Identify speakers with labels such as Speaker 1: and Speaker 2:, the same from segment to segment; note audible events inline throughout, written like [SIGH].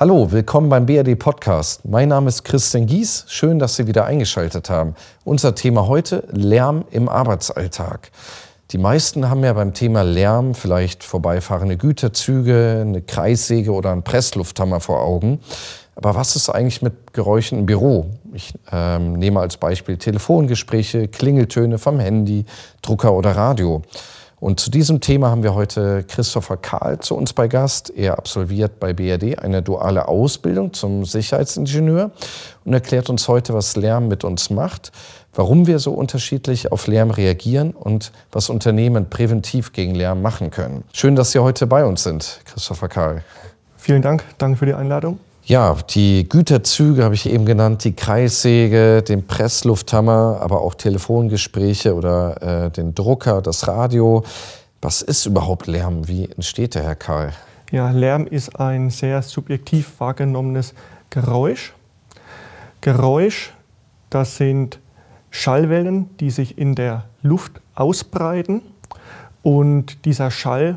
Speaker 1: Hallo, willkommen beim BRD Podcast. Mein Name ist Christian Gies. Schön, dass Sie wieder eingeschaltet haben. Unser Thema heute Lärm im Arbeitsalltag. Die meisten haben ja beim Thema Lärm vielleicht vorbeifahrende Güterzüge, eine Kreissäge oder einen Presslufthammer vor Augen. Aber was ist eigentlich mit Geräuschen im Büro? Ich ähm, nehme als Beispiel Telefongespräche, Klingeltöne vom Handy, Drucker oder Radio. Und zu diesem Thema haben wir heute Christopher Kahl zu uns bei Gast. Er absolviert bei BRD eine duale Ausbildung zum Sicherheitsingenieur und erklärt uns heute, was Lärm mit uns macht, warum wir so unterschiedlich auf Lärm reagieren und was Unternehmen präventiv gegen Lärm machen können. Schön, dass Sie heute bei uns sind, Christopher Kahl.
Speaker 2: Vielen Dank, danke für die Einladung.
Speaker 1: Ja, die Güterzüge habe ich eben genannt, die Kreissäge, den Presslufthammer, aber auch Telefongespräche oder äh, den Drucker, das Radio. Was ist überhaupt Lärm? Wie entsteht der, Herr Karl?
Speaker 2: Ja, Lärm ist ein sehr subjektiv wahrgenommenes Geräusch. Geräusch, das sind Schallwellen, die sich in der Luft ausbreiten und dieser Schall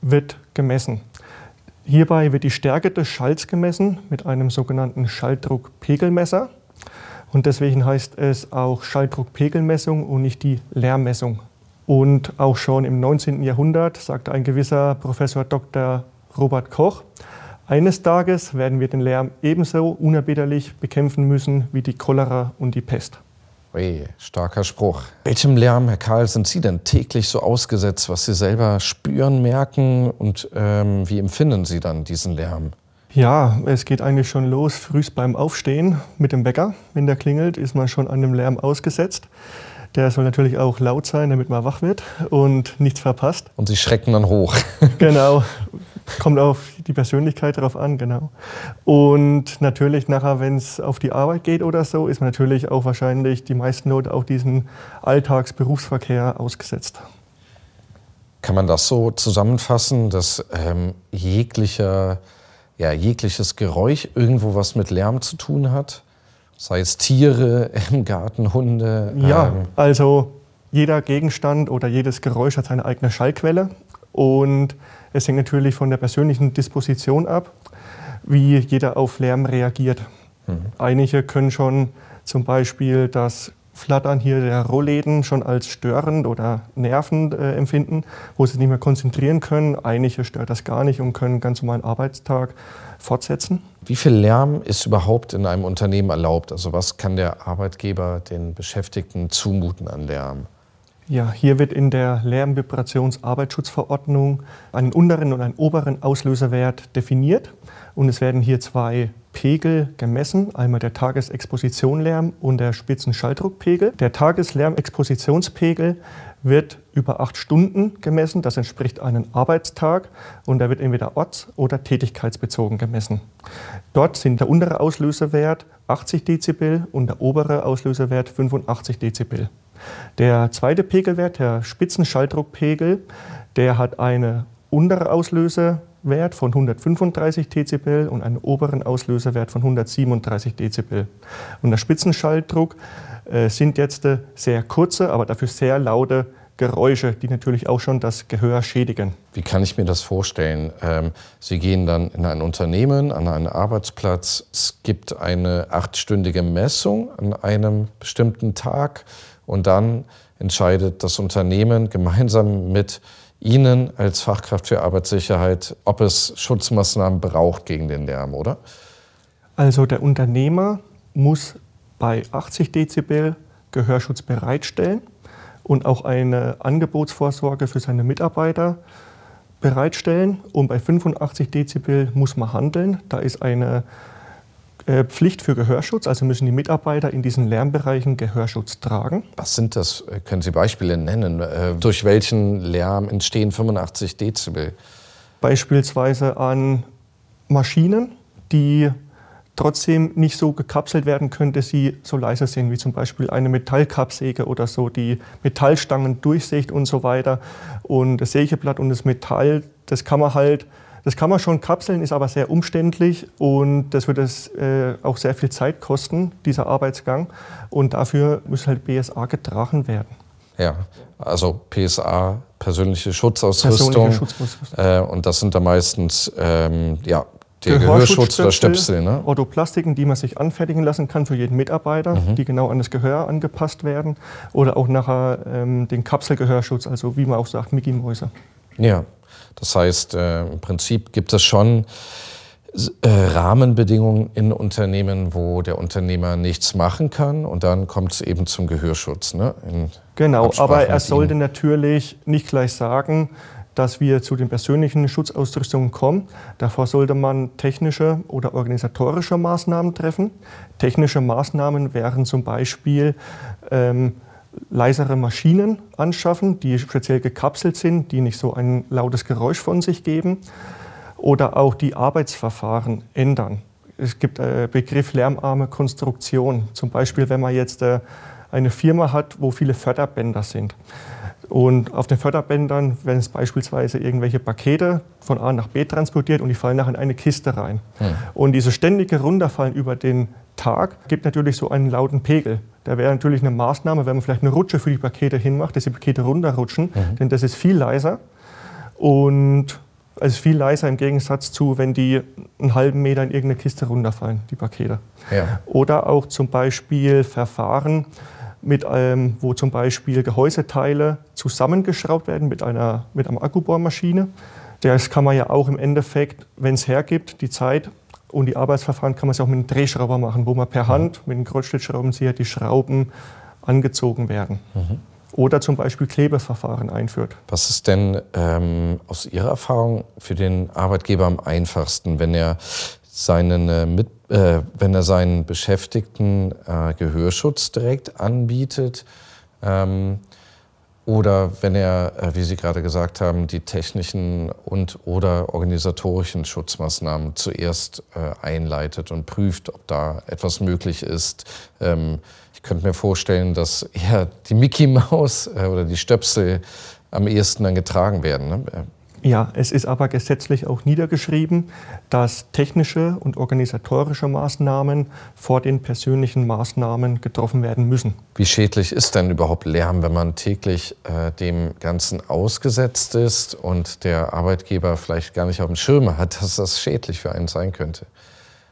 Speaker 2: wird gemessen. Hierbei wird die Stärke des Schalls gemessen mit einem sogenannten Schalldruckpegelmesser. Und deswegen heißt es auch Schalldruckpegelmessung und nicht die Lärmmessung. Und auch schon im 19. Jahrhundert sagte ein gewisser Professor Dr. Robert Koch, eines Tages werden wir den Lärm ebenso unerbittlich bekämpfen müssen wie die Cholera und die Pest.
Speaker 1: Ui, starker Spruch. Welchem Lärm, Herr Karl, sind Sie denn täglich so ausgesetzt, was Sie selber spüren, merken und ähm, wie empfinden Sie dann diesen Lärm?
Speaker 2: Ja, es geht eigentlich schon los, frühst beim Aufstehen mit dem Wecker. Wenn der klingelt, ist man schon einem Lärm ausgesetzt. Der soll natürlich auch laut sein, damit man wach wird und nichts verpasst.
Speaker 1: Und Sie schrecken dann hoch. [LAUGHS]
Speaker 2: genau, kommt auf die Persönlichkeit drauf an, genau. Und natürlich nachher, wenn es auf die Arbeit geht oder so, ist man natürlich auch wahrscheinlich die meisten Leute auch diesen Alltagsberufsverkehr ausgesetzt.
Speaker 1: Kann man das so zusammenfassen, dass ähm, jeglicher, ja, jegliches Geräusch irgendwo was mit Lärm zu tun hat? Sei es Tiere im Garten, Hunde?
Speaker 2: Ja, ähm also jeder Gegenstand oder jedes Geräusch hat seine eigene Schallquelle. Und es hängt natürlich von der persönlichen Disposition ab, wie jeder auf Lärm reagiert. Mhm. Einige können schon zum Beispiel das Flattern hier der Rollläden schon als störend oder nervend äh, empfinden, wo sie sich nicht mehr konzentrieren können. Einige stört das gar nicht und können ganz normalen Arbeitstag fortsetzen.
Speaker 1: Wie viel Lärm ist überhaupt in einem Unternehmen erlaubt? Also was kann der Arbeitgeber den Beschäftigten zumuten an Lärm?
Speaker 2: Ja, hier wird in der Lärmvibrationsarbeitsschutzverordnung einen unteren und einen oberen Auslöserwert definiert. Und es werden hier zwei Pegel gemessen, einmal der Tagesexpositionlärm und der Spitzenschalldruckpegel. Der Tageslärmexpositionspegel wird über acht Stunden gemessen, das entspricht einem Arbeitstag und der wird entweder orts- oder tätigkeitsbezogen gemessen. Dort sind der untere Auslöserwert 80 Dezibel und der obere Auslöserwert 85 Dezibel. Der zweite Pegelwert, der Spitzenschalldruckpegel, der hat einen unteren Auslösewert von 135 Dezibel und einen oberen Auslöserwert von 137 Dezibel. Und der Spitzenschalldruck äh, sind jetzt äh, sehr kurze, aber dafür sehr laute Geräusche, die natürlich auch schon das Gehör schädigen.
Speaker 1: Wie kann ich mir das vorstellen? Ähm, Sie gehen dann in ein Unternehmen, an einen Arbeitsplatz. Es gibt eine achtstündige Messung an einem bestimmten Tag und dann entscheidet das Unternehmen gemeinsam mit Ihnen als Fachkraft für Arbeitssicherheit, ob es Schutzmaßnahmen braucht gegen den Lärm, oder?
Speaker 2: Also der Unternehmer muss bei 80 Dezibel Gehörschutz bereitstellen und auch eine Angebotsvorsorge für seine Mitarbeiter bereitstellen. Und bei 85 Dezibel muss man handeln. Da ist eine Pflicht für Gehörschutz, also müssen die Mitarbeiter in diesen Lärmbereichen Gehörschutz tragen.
Speaker 1: Was sind das? Können Sie Beispiele nennen? Äh, durch welchen Lärm entstehen 85 Dezibel?
Speaker 2: Beispielsweise an Maschinen, die trotzdem nicht so gekapselt werden können, dass sie so leise sind, wie zum Beispiel eine Metallkappsäge oder so, die Metallstangen durchsägt und so weiter. Und das Sägeblatt und das Metall, das kann man halt das kann man schon kapseln, ist aber sehr umständlich und das wird es äh, auch sehr viel Zeit kosten, dieser Arbeitsgang. Und dafür muss halt BSA getragen werden.
Speaker 1: Ja, also PSA, persönliche Schutzausrüstung. Persönliche Schutzausrüstung. Äh, und das sind da meistens ähm, ja, Der Gehörschutz oder Stöpsel, ne?
Speaker 2: Orthoplastiken, die man sich anfertigen lassen kann für jeden Mitarbeiter, mhm. die genau an das Gehör angepasst werden. Oder auch nachher ähm, den Kapselgehörschutz, also wie man auch sagt, Mickey-Mäuse.
Speaker 1: Ja, das heißt, äh, im Prinzip gibt es schon äh, Rahmenbedingungen in Unternehmen, wo der Unternehmer nichts machen kann und dann kommt es eben zum Gehörschutz. Ne?
Speaker 2: genau, aber er sollte natürlich nicht gleich sagen, dass wir zu den persönlichen Schutzausrüstungen kommen. Davor sollte man technische oder organisatorische Maßnahmen treffen. Technische Maßnahmen wären zum Beispiel ähm, leisere Maschinen anschaffen, die speziell gekapselt sind, die nicht so ein lautes Geräusch von sich geben. Oder auch die Arbeitsverfahren ändern. Es gibt äh, Begriff lärmarme Konstruktion. Zum Beispiel, wenn man jetzt äh, eine Firma hat, wo viele Förderbänder sind und auf den Förderbändern werden es beispielsweise irgendwelche Pakete von A nach B transportiert und die fallen nachher in eine Kiste rein. Hm. Und dieses ständige Runterfallen über den Tag gibt natürlich so einen lauten Pegel. Da wäre natürlich eine Maßnahme, wenn man vielleicht eine Rutsche für die Pakete hinmacht, dass die Pakete runterrutschen, mhm. denn das ist viel leiser und es ist viel leiser im Gegensatz zu, wenn die einen halben Meter in irgendeine Kiste runterfallen, die Pakete. Ja. Oder auch zum Beispiel Verfahren, mit, ähm, wo zum Beispiel Gehäuseteile zusammengeschraubt werden mit einer, mit einer Akkubohrmaschine. Das kann man ja auch im Endeffekt, wenn es hergibt, die Zeit und die Arbeitsverfahren kann man es auch mit einem Drehschrauber machen, wo man per Hand mit einem Kreuzschlitzschraubenzieher die Schrauben angezogen werden. Mhm. Oder zum Beispiel Klebeverfahren einführt.
Speaker 1: Was ist denn ähm, aus Ihrer Erfahrung für den Arbeitgeber am einfachsten, wenn er seinen äh, mit, äh, wenn er seinen Beschäftigten äh, Gehörschutz direkt anbietet ähm, oder wenn er, äh, wie Sie gerade gesagt haben, die technischen und oder organisatorischen Schutzmaßnahmen zuerst äh, einleitet und prüft, ob da etwas möglich ist. Ähm, ich könnte mir vorstellen, dass eher die Mickey Maus äh, oder die Stöpsel am ehesten dann getragen werden. Ne?
Speaker 2: Ja, es ist aber gesetzlich auch niedergeschrieben, dass technische und organisatorische Maßnahmen vor den persönlichen Maßnahmen getroffen werden müssen.
Speaker 1: Wie schädlich ist denn überhaupt Lärm, wenn man täglich äh, dem Ganzen ausgesetzt ist und der Arbeitgeber vielleicht gar nicht auf dem Schirm hat, dass das schädlich für einen sein könnte?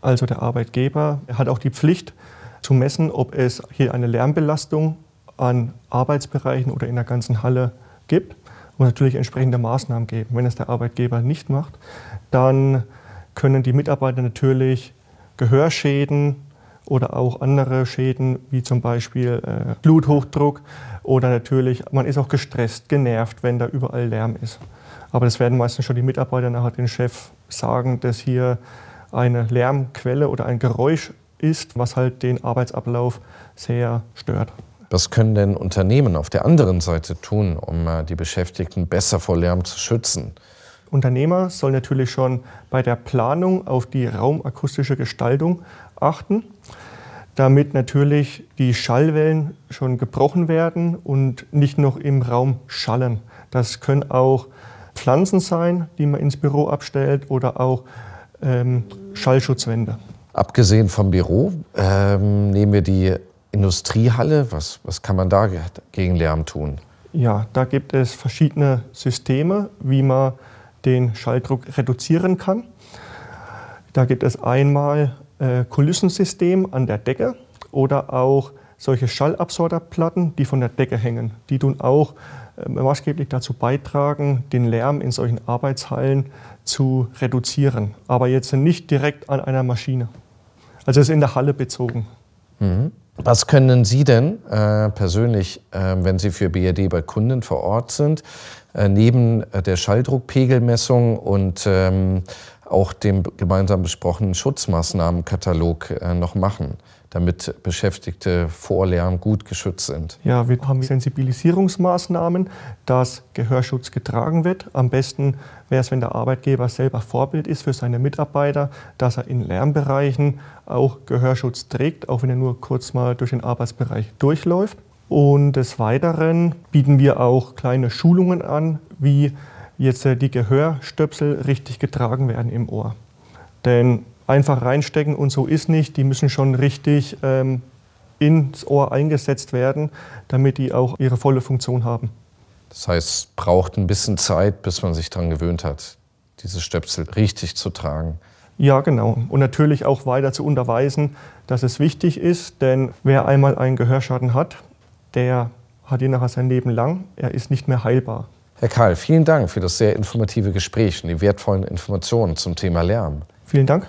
Speaker 2: Also der Arbeitgeber hat auch die Pflicht zu messen, ob es hier eine Lärmbelastung an Arbeitsbereichen oder in der ganzen Halle gibt muss natürlich entsprechende Maßnahmen geben. Wenn es der Arbeitgeber nicht macht, dann können die Mitarbeiter natürlich Gehörschäden oder auch andere Schäden, wie zum Beispiel äh, Bluthochdruck oder natürlich, man ist auch gestresst, genervt, wenn da überall Lärm ist. Aber das werden meistens schon die Mitarbeiter nachher den Chef sagen, dass hier eine Lärmquelle oder ein Geräusch ist, was halt den Arbeitsablauf sehr stört.
Speaker 1: Was können denn Unternehmen auf der anderen Seite tun, um äh, die Beschäftigten besser vor Lärm zu schützen?
Speaker 2: Unternehmer sollen natürlich schon bei der Planung auf die raumakustische Gestaltung achten, damit natürlich die Schallwellen schon gebrochen werden und nicht noch im Raum schallen. Das können auch Pflanzen sein, die man ins Büro abstellt oder auch ähm, Schallschutzwände.
Speaker 1: Abgesehen vom Büro ähm, nehmen wir die Industriehalle, was, was kann man da gegen Lärm tun?
Speaker 2: Ja, da gibt es verschiedene Systeme, wie man den Schalldruck reduzieren kann. Da gibt es einmal äh, Kulissensystem an der Decke oder auch solche Schallabsorberplatten, die von der Decke hängen. Die tun auch äh, maßgeblich dazu beitragen, den Lärm in solchen Arbeitshallen zu reduzieren. Aber jetzt nicht direkt an einer Maschine. Also es ist in der Halle bezogen.
Speaker 1: Mhm. Was können Sie denn äh, persönlich, äh, wenn Sie für BRD bei Kunden vor Ort sind, äh, neben äh, der Schalldruckpegelmessung und ähm, auch dem gemeinsam besprochenen Schutzmaßnahmenkatalog äh, noch machen? Damit Beschäftigte vor Lärm gut geschützt sind?
Speaker 2: Ja, wir haben Sensibilisierungsmaßnahmen, dass Gehörschutz getragen wird. Am besten wäre es, wenn der Arbeitgeber selber Vorbild ist für seine Mitarbeiter, dass er in Lärmbereichen auch Gehörschutz trägt, auch wenn er nur kurz mal durch den Arbeitsbereich durchläuft. Und des Weiteren bieten wir auch kleine Schulungen an, wie jetzt die Gehörstöpsel richtig getragen werden im Ohr. Denn einfach reinstecken und so ist nicht. Die müssen schon richtig ähm, ins Ohr eingesetzt werden, damit die auch ihre volle Funktion haben.
Speaker 1: Das heißt, es braucht ein bisschen Zeit, bis man sich daran gewöhnt hat, diese Stöpsel richtig zu tragen.
Speaker 2: Ja, genau. Und natürlich auch weiter zu unterweisen, dass es wichtig ist, denn wer einmal einen Gehörschaden hat, der hat ihn nachher sein Leben lang. Er ist nicht mehr heilbar.
Speaker 1: Herr Karl, vielen Dank für das sehr informative Gespräch und die wertvollen Informationen zum Thema Lärm.
Speaker 2: Vielen Dank.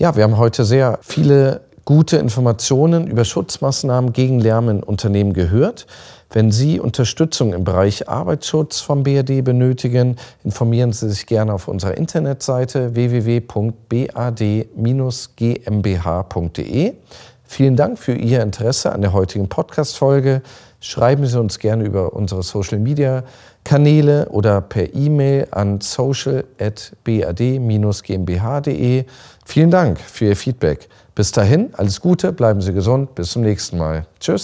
Speaker 1: Ja, wir haben heute sehr viele gute Informationen über Schutzmaßnahmen gegen Lärm in Unternehmen gehört. Wenn Sie Unterstützung im Bereich Arbeitsschutz vom BAD benötigen, informieren Sie sich gerne auf unserer Internetseite www.bad-gmbh.de. Vielen Dank für Ihr Interesse an der heutigen Podcast-Folge. Schreiben Sie uns gerne über unsere Social-Media-Kanäle oder per E-Mail an social.bad-gmbh.de. Vielen Dank für Ihr Feedback. Bis dahin, alles Gute, bleiben Sie gesund, bis zum nächsten Mal. Tschüss.